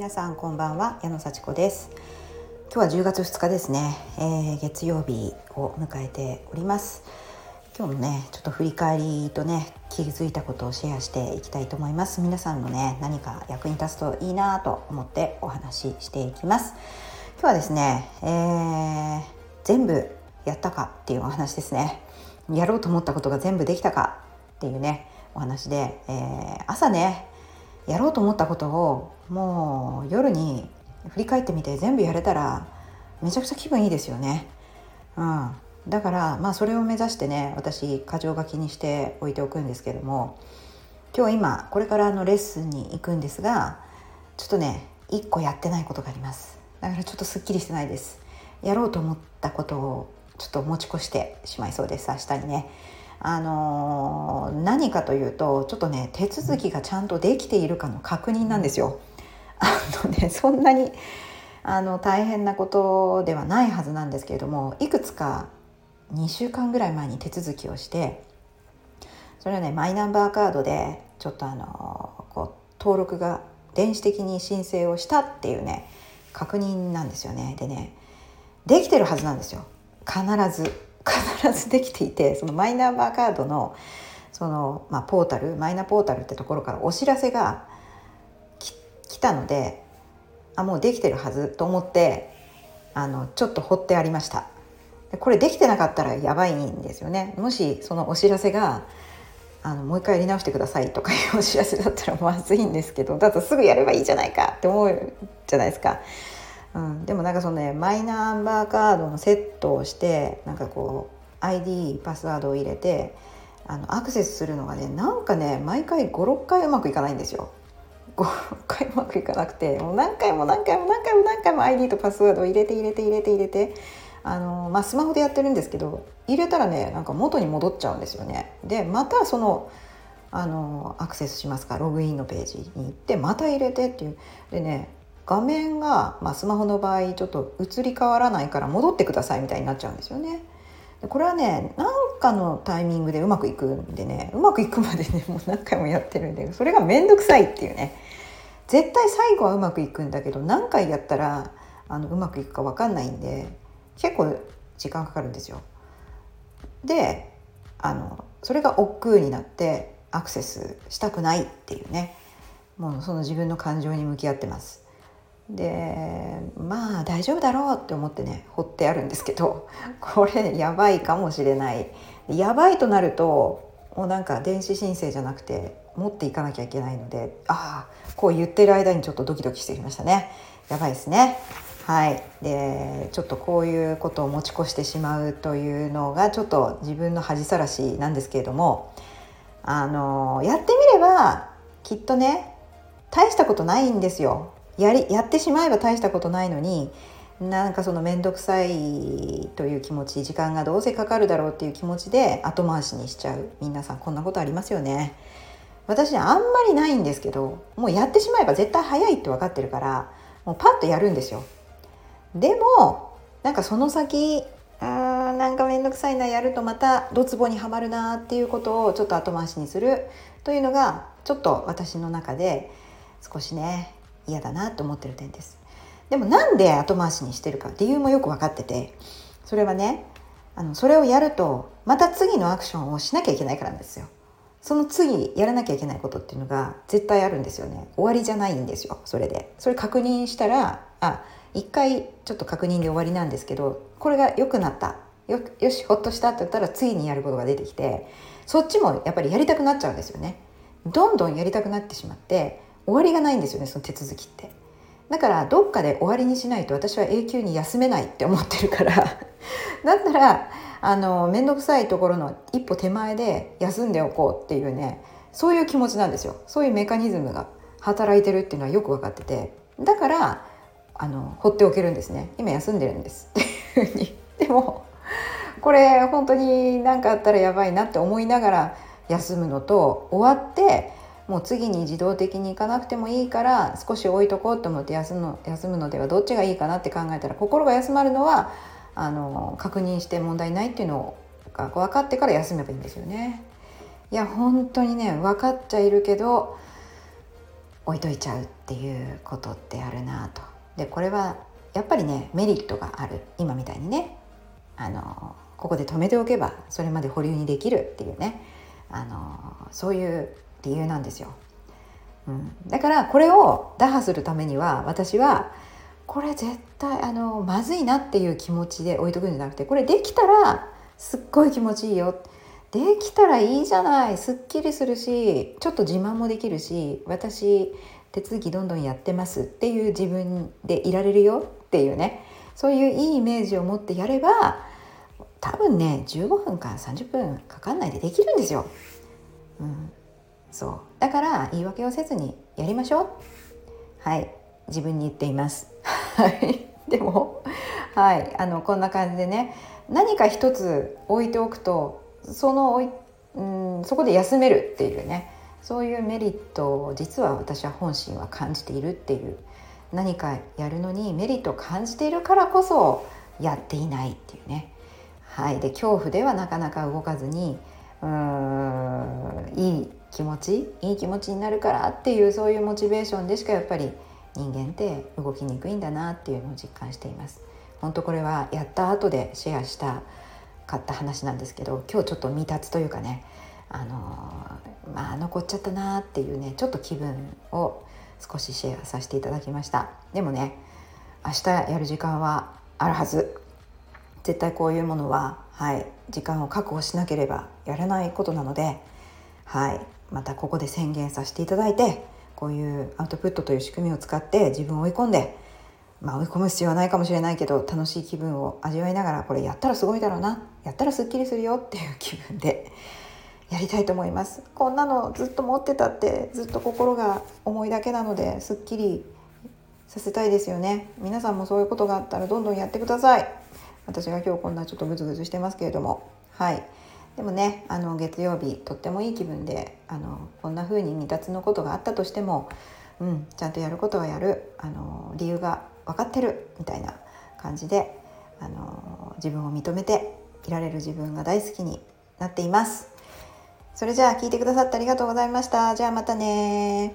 皆さんこんばんは矢野幸子です。今日は10月2日ですね、えー、月曜日を迎えております。今日もねちょっと振り返りとね気づいたことをシェアしていきたいと思います。皆さんのね何か役に立つといいなと思ってお話ししていきます。今日はですね、えー、全部やったかっていうお話ですね。やろうと思ったことが全部できたかっていうねお話で、えー、朝ねやろうと思ったことをもう夜に振り返ってみて全部やれたらめちゃくちゃ気分いいですよね。うん、だからまあそれを目指してね私箇条書きにして置いておくんですけども今日今これからのレッスンに行くんですがちょっとね1個やってないことがあります。だからちょっとすっきりしてないです。やろうと思ったことをちょっと持ち越してしまいそうです明日にね。あのー、何かというとちょっとね手続きがちゃんとできているかの確認なんですよ。あのねそんなにあの大変なことではないはずなんですけれどもいくつか2週間ぐらい前に手続きをしてそれはねマイナンバーカードでちょっとあのこう登録が電子的に申請をしたっていうね確認なんですよね。でねできてるはずなんですよ。必ず必ずできていてそのマイナンバーカードのその、まあ、ポータルマイナポータルってところからお知らせが来たのであもうできてるはずと思ってあのちょっと放ってありました。これできてなかったらやばいんですよね。もしそのお知らせがあのもう一回やり直してくださいとかいうお知らせだったらまずいんですけどだとすぐやればいいじゃないかって思うじゃないですか。うん、でもなんかそのねマイナンバーカードのセットをしてなんかこう ID パスワードを入れてあのアクセスするのがねなんかね毎回56回うまくいかないんですよ。56回うまくいかなくてもう何回も何回も何回も何回も ID とパスワードを入れて入れて入れて入れてあの、まあ、スマホでやってるんですけど入れたらねなんか元に戻っちゃうんですよね。でまたそのあのアクセスしますかログインのページに行ってまた入れてっていうでね画面が、まあ、スマホの場合ちょっと移り変わらないから戻ってくださいみたいになっちゃうんですよね。でこれはね何かのタイミングでうまくいくんでねうまくいくまでねもう何回もやってるんでそれが面倒くさいっていうね絶対最後はうまくいくんだけど何回やったらあのうまくいくか分かんないんで結構時間かかるんですよ。であのそれが億劫になってアクセスしたくないっていうねもうその自分の感情に向き合ってます。でまあ大丈夫だろうって思ってね掘ってあるんですけど これやばいかもしれない。やばいとなるともうなんか電子申請じゃなくて持っていかなきゃいけないのでああこう言ってる間にちょっとドキドキしてきましたね。やばいですね。はい。でちょっとこういうことを持ち越してしまうというのがちょっと自分の恥さらしなんですけれどもあのやってみればきっとね大したことないんですよ。やりやってしまえば大したことないのになんかその面倒くさいという気持ち時間がどうせかかるだろうっていう気持ちで後回しにしちゃう。皆さんこんなことありますよね。私あんまりないんですけどもうやってしまえば絶対早いって分かってるからもうパッとやるんですよ。でもなんかその先あーなんか面倒くさいなやるとまたドツボにはまるなっていうことをちょっと後回しにするというのがちょっと私の中で少しね嫌だなと思ってる点です。でもなんで後回しにしてるか理由もよく分かっててそれはねあのそれをやるとまた次のアクションをしなきゃいけないからなんですよ。その次やらなきゃいけないことっていうのが絶対あるんですよね。終わりじゃないんですよそれで。それ確認したらあ一回ちょっと確認で終わりなんですけどこれが良くなった。よよしほっとしたって言ったら次にやることが出てきてそっちもやっぱりやりたくなっちゃうんですよね。どんどんやりたくなってしまって終わりがないんですよねその手続きって。だからどっかで終わりにしないと私は永久に休めないって思ってるから。だったらあの面倒くさいところの一歩手前で休んでおこうっていうねそういう気持ちなんですよ。そういうメカニズムが働いてるっていうのはよく分かってて。だからあの放っておけるんですね。今休んでるんです。っていうふうに。でもこれ本当に何かあったらやばいなって思いながら休むのと終わってもう次に自動的に行かなくてもいいから少し置いとこうと思って休むの休むのではどっちがいいかなって考えたら心が休まるのはあの確認して問題ないっていうのが分かってから休めばいいんですよね。いや本当にね分かっちゃいるけど置いといちゃうっていうことってあるなと。でこれはやっぱりねメリットがある今みたいにねあのここで止めておけばそれまで保留にできるっていうねあのそういう理由なんですよ。うん、だからこれを打破するためには私はこれ絶対あのまずいなっていう気持ちで置いとくんじゃなくてこれできたらすっごい気持ちいいよ。できたらいいじゃない。すっきりするしちょっと自慢もできるし私手続きどんどんやってます。っていう自分でいられるよ。っていうね。そういういいイメージを持ってやれば多分ね15分から30分かかんないでできるんですよ。うん、そう。だから言い訳をせずにやりましょう。はい。自分に言っています。でもはい。あのこんな感じでね。何か一つ置いておくとそのうんそこで休めるっていうね。そういうメリットを実は私は本心は感じているっていう。何かやるのにメリットを感じているからこそやっていないっていうね。はい。で恐怖ではなかなか動かずにうーんいい気持ちいい気持ちになるからっていうそういうモチベーションでしかやっぱり人間って動きにくいんだなっていうのを実感しています。本当これはやった後でシェアしたかった話なんですけど今日ちょっと未達というかねあのまあ残っちゃったなっていうねちょっと気分を少しシェアさせていただきました。でもね明日やる時間はあるはず。絶対こういうものははい時間を確保しなければやらないことなのではいまたここで宣言させていただいてこういうアウトプットという仕組みを使って自分を追い込んで、まあ、追い込む必要はないかもしれないけど楽しい気分を味わいながらこれやったらすごいだろうなやったらすっきりするよっていう気分でやりたいと思います。こんなのずっと持ってたってずっと心が重いだけなのですっきりさせたいですよね。皆さんもそういうことがあったらどんどんやってください。私が今日こんなちょっとグズグズしてますけれども。はい。でもねあの月曜日とってもいい気分であのこんな風に未達のことがあったとしても、うん、ちゃんとやることはやるあの理由が分かってるみたいな感じであの自分を認めていられる自分が大好きになっています。それじゃあ聞いてくださってありがとうございました。じゃあまたね